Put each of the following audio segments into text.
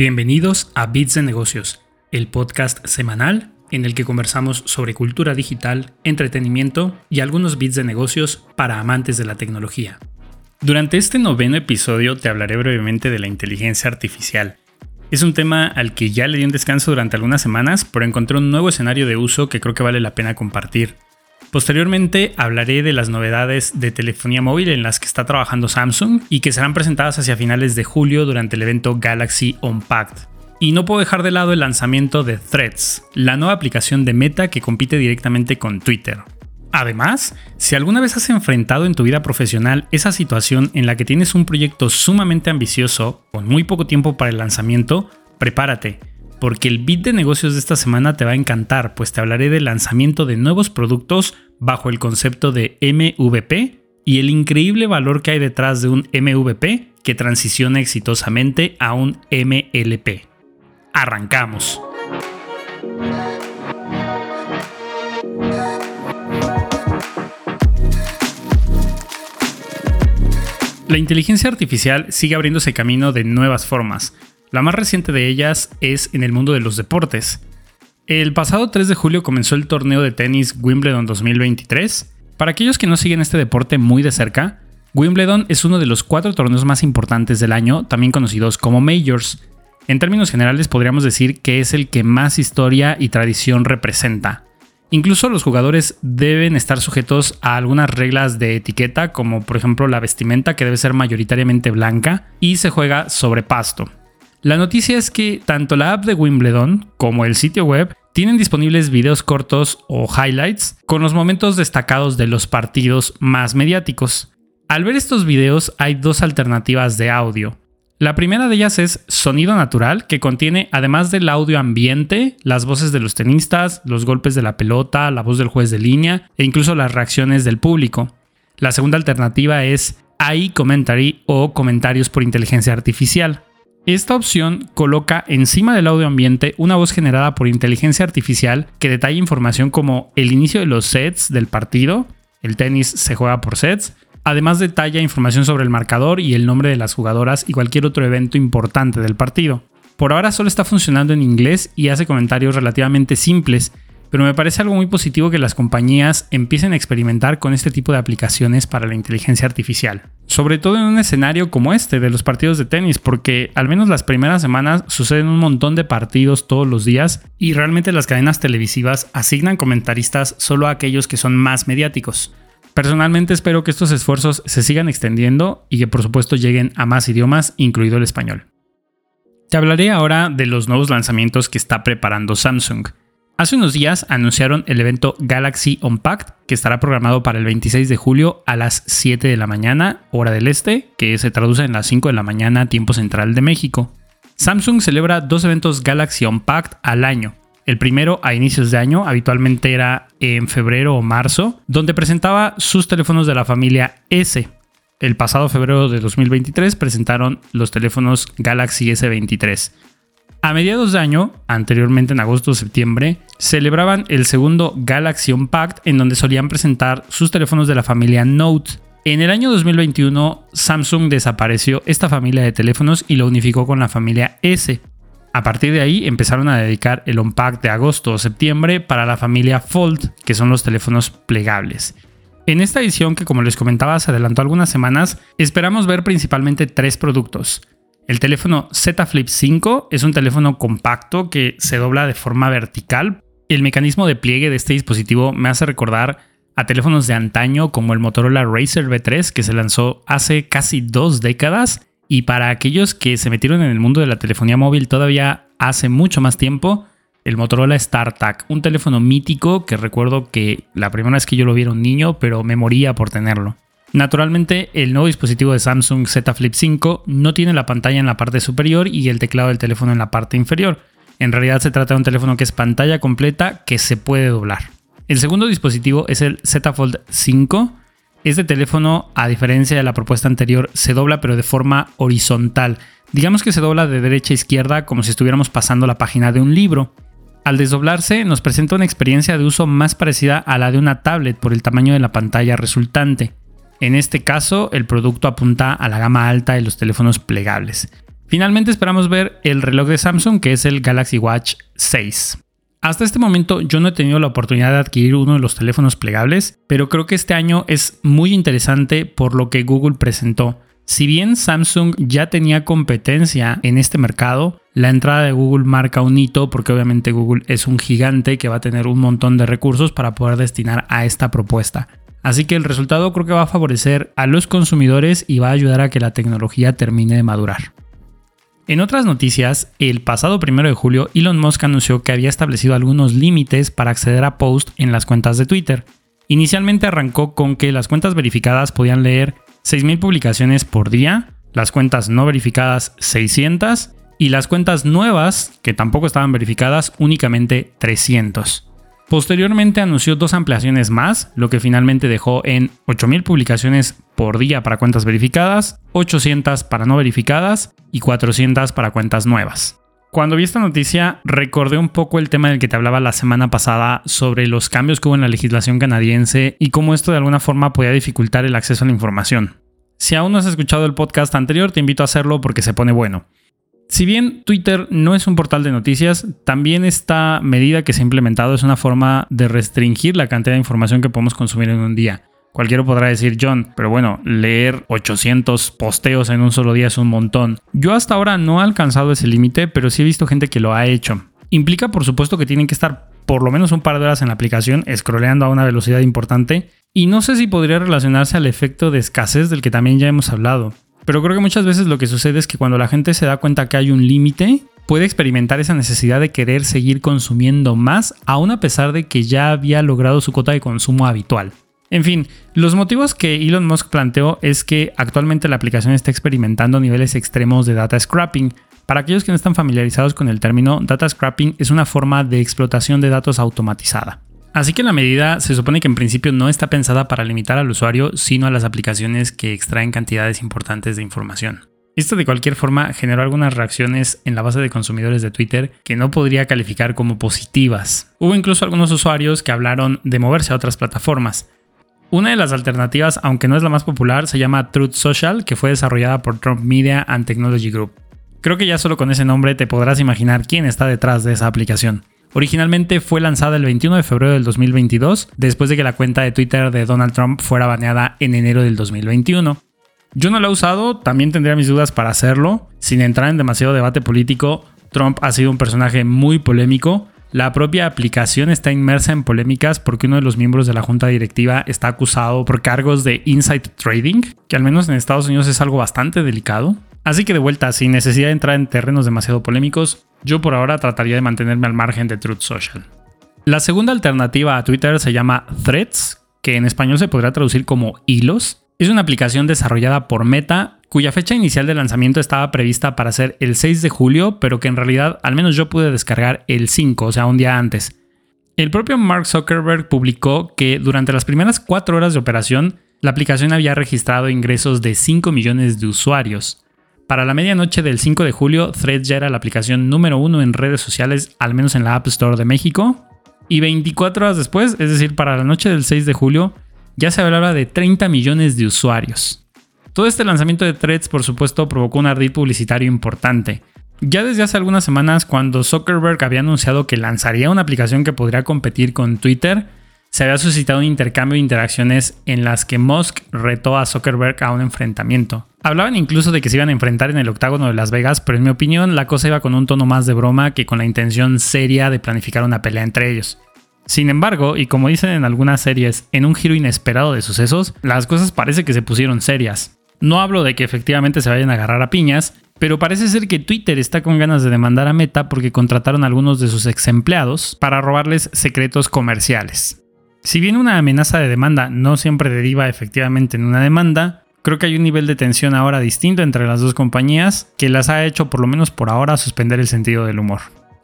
Bienvenidos a Bits de Negocios, el podcast semanal en el que conversamos sobre cultura digital, entretenimiento y algunos bits de negocios para amantes de la tecnología. Durante este noveno episodio te hablaré brevemente de la inteligencia artificial. Es un tema al que ya le di un descanso durante algunas semanas, pero encontré un nuevo escenario de uso que creo que vale la pena compartir. Posteriormente hablaré de las novedades de telefonía móvil en las que está trabajando Samsung y que serán presentadas hacia finales de julio durante el evento Galaxy Unpacked. Y no puedo dejar de lado el lanzamiento de Threads, la nueva aplicación de Meta que compite directamente con Twitter. Además, si alguna vez has enfrentado en tu vida profesional esa situación en la que tienes un proyecto sumamente ambicioso, con muy poco tiempo para el lanzamiento, prepárate, porque el bit de negocios de esta semana te va a encantar, pues te hablaré del lanzamiento de nuevos productos bajo el concepto de MVP y el increíble valor que hay detrás de un MVP que transiciona exitosamente a un MLP. Arrancamos. La inteligencia artificial sigue abriéndose camino de nuevas formas, la más reciente de ellas es en el mundo de los deportes. El pasado 3 de julio comenzó el torneo de tenis Wimbledon 2023. Para aquellos que no siguen este deporte muy de cerca, Wimbledon es uno de los cuatro torneos más importantes del año, también conocidos como Majors. En términos generales podríamos decir que es el que más historia y tradición representa. Incluso los jugadores deben estar sujetos a algunas reglas de etiqueta, como por ejemplo la vestimenta que debe ser mayoritariamente blanca y se juega sobre pasto. La noticia es que tanto la app de Wimbledon como el sitio web tienen disponibles videos cortos o highlights con los momentos destacados de los partidos más mediáticos. Al ver estos videos hay dos alternativas de audio. La primera de ellas es sonido natural, que contiene, además del audio ambiente, las voces de los tenistas, los golpes de la pelota, la voz del juez de línea e incluso las reacciones del público. La segunda alternativa es AI commentary o comentarios por inteligencia artificial. Esta opción coloca encima del audio ambiente una voz generada por inteligencia artificial que detalla información como el inicio de los sets del partido, el tenis se juega por sets, además detalla información sobre el marcador y el nombre de las jugadoras y cualquier otro evento importante del partido. Por ahora solo está funcionando en inglés y hace comentarios relativamente simples, pero me parece algo muy positivo que las compañías empiecen a experimentar con este tipo de aplicaciones para la inteligencia artificial. Sobre todo en un escenario como este de los partidos de tenis, porque al menos las primeras semanas suceden un montón de partidos todos los días y realmente las cadenas televisivas asignan comentaristas solo a aquellos que son más mediáticos. Personalmente espero que estos esfuerzos se sigan extendiendo y que por supuesto lleguen a más idiomas, incluido el español. Te hablaré ahora de los nuevos lanzamientos que está preparando Samsung. Hace unos días anunciaron el evento Galaxy Unpacked, que estará programado para el 26 de julio a las 7 de la mañana, hora del este, que se traduce en las 5 de la mañana, tiempo central de México. Samsung celebra dos eventos Galaxy Unpacked al año. El primero a inicios de año, habitualmente era en febrero o marzo, donde presentaba sus teléfonos de la familia S. El pasado febrero de 2023 presentaron los teléfonos Galaxy S23. A mediados de año, anteriormente en agosto o septiembre, celebraban el segundo Galaxy Unpacked en donde solían presentar sus teléfonos de la familia Note. En el año 2021, Samsung desapareció esta familia de teléfonos y lo unificó con la familia S. A partir de ahí empezaron a dedicar el Unpacked de agosto o septiembre para la familia Fold, que son los teléfonos plegables. En esta edición, que como les comentaba se adelantó algunas semanas, esperamos ver principalmente tres productos. El teléfono Z Flip 5 es un teléfono compacto que se dobla de forma vertical. El mecanismo de pliegue de este dispositivo me hace recordar a teléfonos de antaño como el Motorola Racer V3 que se lanzó hace casi dos décadas y para aquellos que se metieron en el mundo de la telefonía móvil todavía hace mucho más tiempo, el Motorola StarTAC, un teléfono mítico que recuerdo que la primera vez que yo lo vi era un niño, pero me moría por tenerlo. Naturalmente, el nuevo dispositivo de Samsung Z Flip 5 no tiene la pantalla en la parte superior y el teclado del teléfono en la parte inferior. En realidad se trata de un teléfono que es pantalla completa que se puede doblar. El segundo dispositivo es el Z Fold 5. Este teléfono, a diferencia de la propuesta anterior, se dobla pero de forma horizontal. Digamos que se dobla de derecha a izquierda como si estuviéramos pasando la página de un libro. Al desdoblarse nos presenta una experiencia de uso más parecida a la de una tablet por el tamaño de la pantalla resultante. En este caso, el producto apunta a la gama alta de los teléfonos plegables. Finalmente esperamos ver el reloj de Samsung que es el Galaxy Watch 6. Hasta este momento yo no he tenido la oportunidad de adquirir uno de los teléfonos plegables, pero creo que este año es muy interesante por lo que Google presentó. Si bien Samsung ya tenía competencia en este mercado, la entrada de Google marca un hito porque obviamente Google es un gigante que va a tener un montón de recursos para poder destinar a esta propuesta. Así que el resultado creo que va a favorecer a los consumidores y va a ayudar a que la tecnología termine de madurar. En otras noticias, el pasado 1 de julio Elon Musk anunció que había establecido algunos límites para acceder a posts en las cuentas de Twitter. Inicialmente arrancó con que las cuentas verificadas podían leer 6.000 publicaciones por día, las cuentas no verificadas 600 y las cuentas nuevas, que tampoco estaban verificadas, únicamente 300. Posteriormente anunció dos ampliaciones más, lo que finalmente dejó en 8.000 publicaciones por día para cuentas verificadas, 800 para no verificadas y 400 para cuentas nuevas. Cuando vi esta noticia recordé un poco el tema del que te hablaba la semana pasada sobre los cambios que hubo en la legislación canadiense y cómo esto de alguna forma podía dificultar el acceso a la información. Si aún no has escuchado el podcast anterior, te invito a hacerlo porque se pone bueno. Si bien Twitter no es un portal de noticias, también esta medida que se ha implementado es una forma de restringir la cantidad de información que podemos consumir en un día. Cualquiera podrá decir, John, pero bueno, leer 800 posteos en un solo día es un montón. Yo hasta ahora no he alcanzado ese límite, pero sí he visto gente que lo ha hecho. Implica, por supuesto, que tienen que estar por lo menos un par de horas en la aplicación, scrolleando a una velocidad importante, y no sé si podría relacionarse al efecto de escasez del que también ya hemos hablado. Pero creo que muchas veces lo que sucede es que cuando la gente se da cuenta que hay un límite, puede experimentar esa necesidad de querer seguir consumiendo más, aun a pesar de que ya había logrado su cuota de consumo habitual. En fin, los motivos que Elon Musk planteó es que actualmente la aplicación está experimentando niveles extremos de data scrapping. Para aquellos que no están familiarizados con el término, data scrapping es una forma de explotación de datos automatizada. Así que la medida se supone que en principio no está pensada para limitar al usuario, sino a las aplicaciones que extraen cantidades importantes de información. Esto de cualquier forma generó algunas reacciones en la base de consumidores de Twitter que no podría calificar como positivas. Hubo incluso algunos usuarios que hablaron de moverse a otras plataformas. Una de las alternativas, aunque no es la más popular, se llama Truth Social, que fue desarrollada por Trump Media and Technology Group. Creo que ya solo con ese nombre te podrás imaginar quién está detrás de esa aplicación. Originalmente fue lanzada el 21 de febrero del 2022, después de que la cuenta de Twitter de Donald Trump fuera baneada en enero del 2021. Yo no la he usado, también tendría mis dudas para hacerlo. Sin entrar en demasiado debate político, Trump ha sido un personaje muy polémico. La propia aplicación está inmersa en polémicas porque uno de los miembros de la junta directiva está acusado por cargos de inside trading, que al menos en Estados Unidos es algo bastante delicado. Así que de vuelta, sin necesidad de entrar en terrenos demasiado polémicos, yo por ahora trataría de mantenerme al margen de Truth Social. La segunda alternativa a Twitter se llama Threads, que en español se podrá traducir como hilos. Es una aplicación desarrollada por Meta, cuya fecha inicial de lanzamiento estaba prevista para ser el 6 de julio, pero que en realidad al menos yo pude descargar el 5, o sea, un día antes. El propio Mark Zuckerberg publicó que durante las primeras 4 horas de operación, la aplicación había registrado ingresos de 5 millones de usuarios. Para la medianoche del 5 de julio, Threads ya era la aplicación número uno en redes sociales, al menos en la App Store de México. Y 24 horas después, es decir, para la noche del 6 de julio, ya se hablaba de 30 millones de usuarios. Todo este lanzamiento de Threads, por supuesto, provocó un ardid publicitario importante. Ya desde hace algunas semanas, cuando Zuckerberg había anunciado que lanzaría una aplicación que podría competir con Twitter, se había suscitado un intercambio de interacciones en las que Musk retó a Zuckerberg a un enfrentamiento. Hablaban incluso de que se iban a enfrentar en el octágono de Las Vegas, pero en mi opinión la cosa iba con un tono más de broma que con la intención seria de planificar una pelea entre ellos. Sin embargo, y como dicen en algunas series, en un giro inesperado de sucesos, las cosas parece que se pusieron serias. No hablo de que efectivamente se vayan a agarrar a piñas, pero parece ser que Twitter está con ganas de demandar a Meta porque contrataron a algunos de sus ex empleados para robarles secretos comerciales. Si bien una amenaza de demanda no siempre deriva efectivamente en una demanda, creo que hay un nivel de tensión ahora distinto entre las dos compañías que las ha hecho por lo menos por ahora suspender el sentido del humor.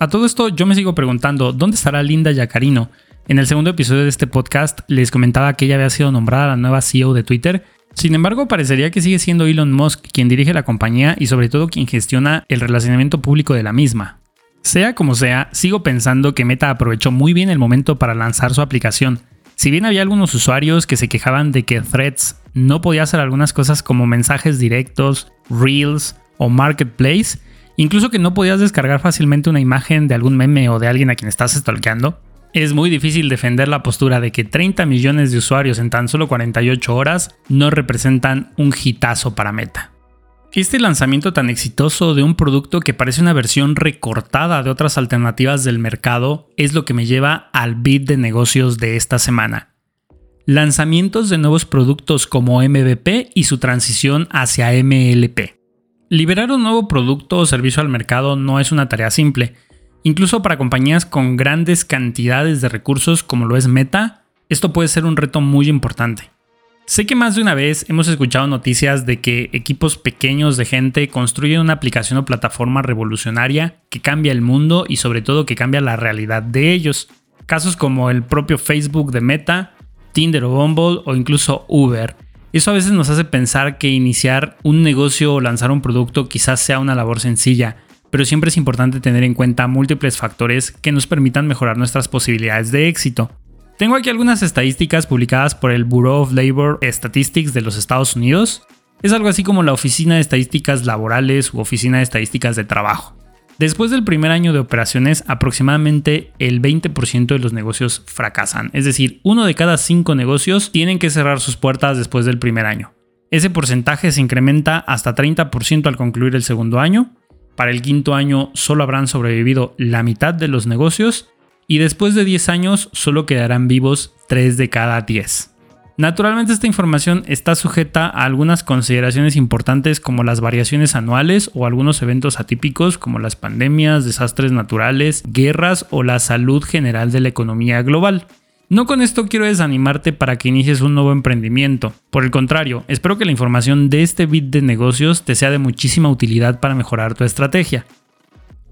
A todo esto yo me sigo preguntando, ¿dónde estará Linda Yacarino? En el segundo episodio de este podcast les comentaba que ella había sido nombrada la nueva CEO de Twitter. Sin embargo, parecería que sigue siendo Elon Musk quien dirige la compañía y sobre todo quien gestiona el relacionamiento público de la misma. Sea como sea, sigo pensando que Meta aprovechó muy bien el momento para lanzar su aplicación. Si bien había algunos usuarios que se quejaban de que Threads no podía hacer algunas cosas como mensajes directos, reels o marketplace, incluso que no podías descargar fácilmente una imagen de algún meme o de alguien a quien estás stalkeando, es muy difícil defender la postura de que 30 millones de usuarios en tan solo 48 horas no representan un hitazo para Meta. Este lanzamiento tan exitoso de un producto que parece una versión recortada de otras alternativas del mercado es lo que me lleva al bit de negocios de esta semana. Lanzamientos de nuevos productos como MVP y su transición hacia MLP. Liberar un nuevo producto o servicio al mercado no es una tarea simple. Incluso para compañías con grandes cantidades de recursos como lo es Meta, esto puede ser un reto muy importante. Sé que más de una vez hemos escuchado noticias de que equipos pequeños de gente construyen una aplicación o plataforma revolucionaria que cambia el mundo y sobre todo que cambia la realidad de ellos. Casos como el propio Facebook de Meta, Tinder o Bumble o incluso Uber. Eso a veces nos hace pensar que iniciar un negocio o lanzar un producto quizás sea una labor sencilla, pero siempre es importante tener en cuenta múltiples factores que nos permitan mejorar nuestras posibilidades de éxito. Tengo aquí algunas estadísticas publicadas por el Bureau of Labor Statistics de los Estados Unidos. Es algo así como la Oficina de Estadísticas Laborales u Oficina de Estadísticas de Trabajo. Después del primer año de operaciones, aproximadamente el 20% de los negocios fracasan. Es decir, uno de cada cinco negocios tienen que cerrar sus puertas después del primer año. Ese porcentaje se incrementa hasta 30% al concluir el segundo año. Para el quinto año solo habrán sobrevivido la mitad de los negocios y después de 10 años solo quedarán vivos 3 de cada 10. Naturalmente esta información está sujeta a algunas consideraciones importantes como las variaciones anuales o algunos eventos atípicos como las pandemias, desastres naturales, guerras o la salud general de la economía global. No con esto quiero desanimarte para que inicies un nuevo emprendimiento. Por el contrario, espero que la información de este bit de negocios te sea de muchísima utilidad para mejorar tu estrategia.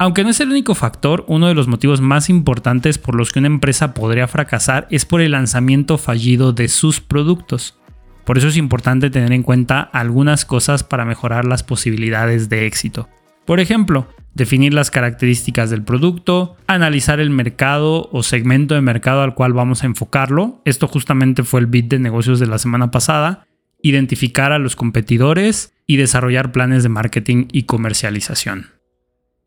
Aunque no es el único factor, uno de los motivos más importantes por los que una empresa podría fracasar es por el lanzamiento fallido de sus productos. Por eso es importante tener en cuenta algunas cosas para mejorar las posibilidades de éxito. Por ejemplo, definir las características del producto, analizar el mercado o segmento de mercado al cual vamos a enfocarlo. Esto justamente fue el bit de negocios de la semana pasada. Identificar a los competidores y desarrollar planes de marketing y comercialización.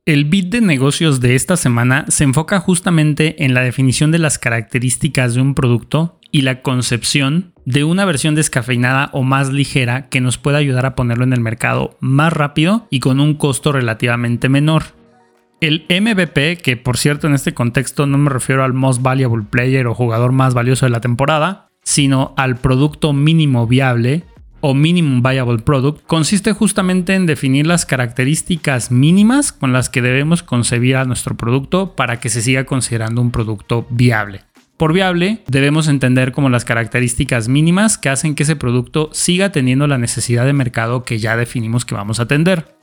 El bit de negocios de esta semana se enfoca justamente en la definición de las características de un producto y la concepción de una versión descafeinada o más ligera que nos pueda ayudar a ponerlo en el mercado más rápido y con un costo relativamente menor. El MVP, que por cierto en este contexto no me refiero al most valuable player o jugador más valioso de la temporada, sino al producto mínimo viable, o Minimum Viable Product consiste justamente en definir las características mínimas con las que debemos concebir a nuestro producto para que se siga considerando un producto viable. Por viable debemos entender como las características mínimas que hacen que ese producto siga teniendo la necesidad de mercado que ya definimos que vamos a atender.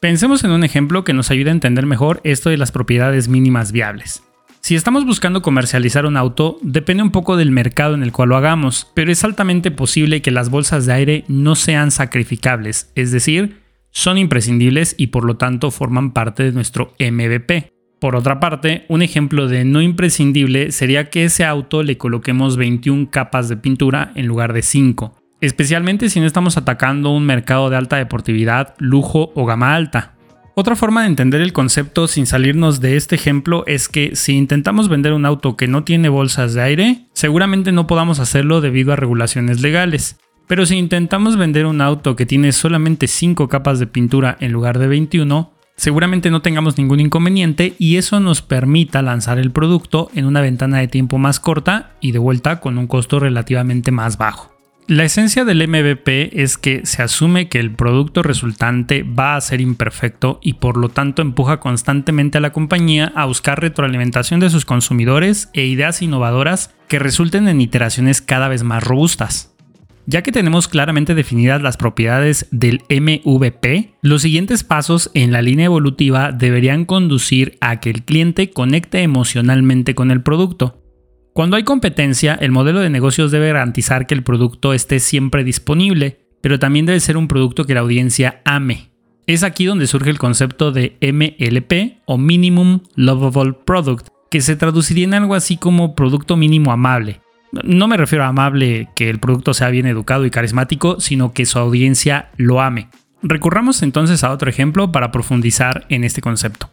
Pensemos en un ejemplo que nos ayude a entender mejor esto de las propiedades mínimas viables. Si estamos buscando comercializar un auto, depende un poco del mercado en el cual lo hagamos, pero es altamente posible que las bolsas de aire no sean sacrificables, es decir, son imprescindibles y por lo tanto forman parte de nuestro MVP. Por otra parte, un ejemplo de no imprescindible sería que ese auto le coloquemos 21 capas de pintura en lugar de 5, especialmente si no estamos atacando un mercado de alta deportividad, lujo o gama alta. Otra forma de entender el concepto sin salirnos de este ejemplo es que si intentamos vender un auto que no tiene bolsas de aire, seguramente no podamos hacerlo debido a regulaciones legales. Pero si intentamos vender un auto que tiene solamente 5 capas de pintura en lugar de 21, seguramente no tengamos ningún inconveniente y eso nos permita lanzar el producto en una ventana de tiempo más corta y de vuelta con un costo relativamente más bajo. La esencia del MVP es que se asume que el producto resultante va a ser imperfecto y por lo tanto empuja constantemente a la compañía a buscar retroalimentación de sus consumidores e ideas innovadoras que resulten en iteraciones cada vez más robustas. Ya que tenemos claramente definidas las propiedades del MVP, los siguientes pasos en la línea evolutiva deberían conducir a que el cliente conecte emocionalmente con el producto, cuando hay competencia, el modelo de negocios debe garantizar que el producto esté siempre disponible, pero también debe ser un producto que la audiencia ame. Es aquí donde surge el concepto de MLP o Minimum Lovable Product, que se traduciría en algo así como producto mínimo amable. No me refiero a amable que el producto sea bien educado y carismático, sino que su audiencia lo ame. recurramos entonces a otro ejemplo para profundizar en este concepto.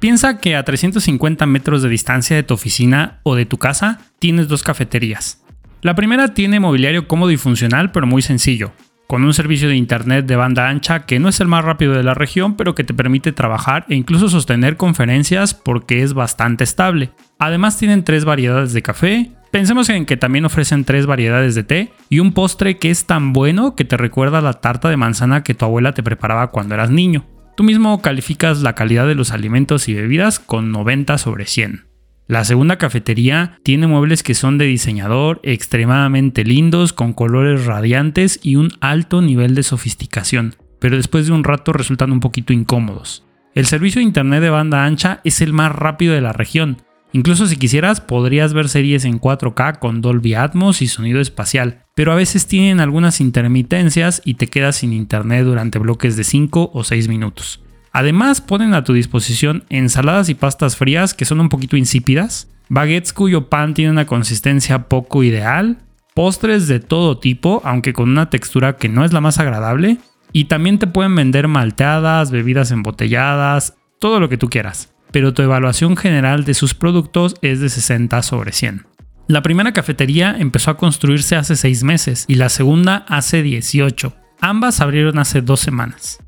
Piensa que a 350 metros de distancia de tu oficina o de tu casa tienes dos cafeterías. La primera tiene mobiliario cómodo y funcional pero muy sencillo, con un servicio de internet de banda ancha que no es el más rápido de la región, pero que te permite trabajar e incluso sostener conferencias porque es bastante estable. Además tienen tres variedades de café, pensemos en que también ofrecen tres variedades de té y un postre que es tan bueno que te recuerda la tarta de manzana que tu abuela te preparaba cuando eras niño. Tú mismo calificas la calidad de los alimentos y bebidas con 90 sobre 100. La segunda cafetería tiene muebles que son de diseñador, extremadamente lindos, con colores radiantes y un alto nivel de sofisticación, pero después de un rato resultan un poquito incómodos. El servicio de internet de banda ancha es el más rápido de la región. Incluso si quisieras podrías ver series en 4K con Dolby Atmos y sonido espacial, pero a veces tienen algunas intermitencias y te quedas sin internet durante bloques de 5 o 6 minutos. Además, ponen a tu disposición ensaladas y pastas frías que son un poquito insípidas, baguettes cuyo pan tiene una consistencia poco ideal, postres de todo tipo, aunque con una textura que no es la más agradable, y también te pueden vender malteadas, bebidas embotelladas, todo lo que tú quieras. Pero tu evaluación general de sus productos es de 60 sobre 100. La primera cafetería empezó a construirse hace 6 meses y la segunda hace 18. Ambas abrieron hace 2 semanas.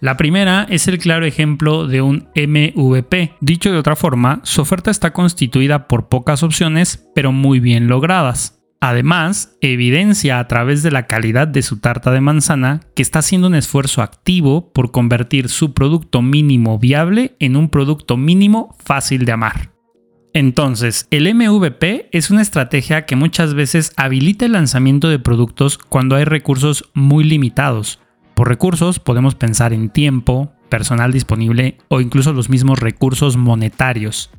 La primera es el claro ejemplo de un MVP. Dicho de otra forma, su oferta está constituida por pocas opciones, pero muy bien logradas. Además, evidencia a través de la calidad de su tarta de manzana que está haciendo un esfuerzo activo por convertir su producto mínimo viable en un producto mínimo fácil de amar. Entonces, el MVP es una estrategia que muchas veces habilita el lanzamiento de productos cuando hay recursos muy limitados, por recursos podemos pensar en tiempo, personal disponible o incluso los mismos recursos monetarios.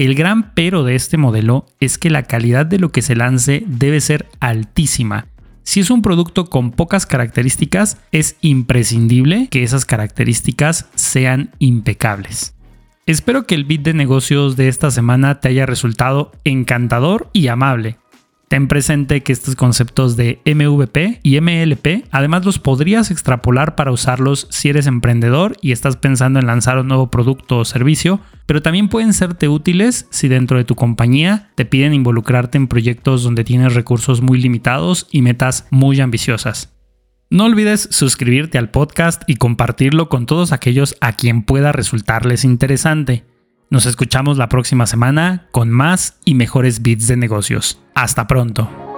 El gran pero de este modelo es que la calidad de lo que se lance debe ser altísima. Si es un producto con pocas características, es imprescindible que esas características sean impecables. Espero que el bit de negocios de esta semana te haya resultado encantador y amable. Ten presente que estos conceptos de MVP y MLP además los podrías extrapolar para usarlos si eres emprendedor y estás pensando en lanzar un nuevo producto o servicio, pero también pueden serte útiles si dentro de tu compañía te piden involucrarte en proyectos donde tienes recursos muy limitados y metas muy ambiciosas. No olvides suscribirte al podcast y compartirlo con todos aquellos a quien pueda resultarles interesante. Nos escuchamos la próxima semana con más y mejores bits de negocios. Hasta pronto.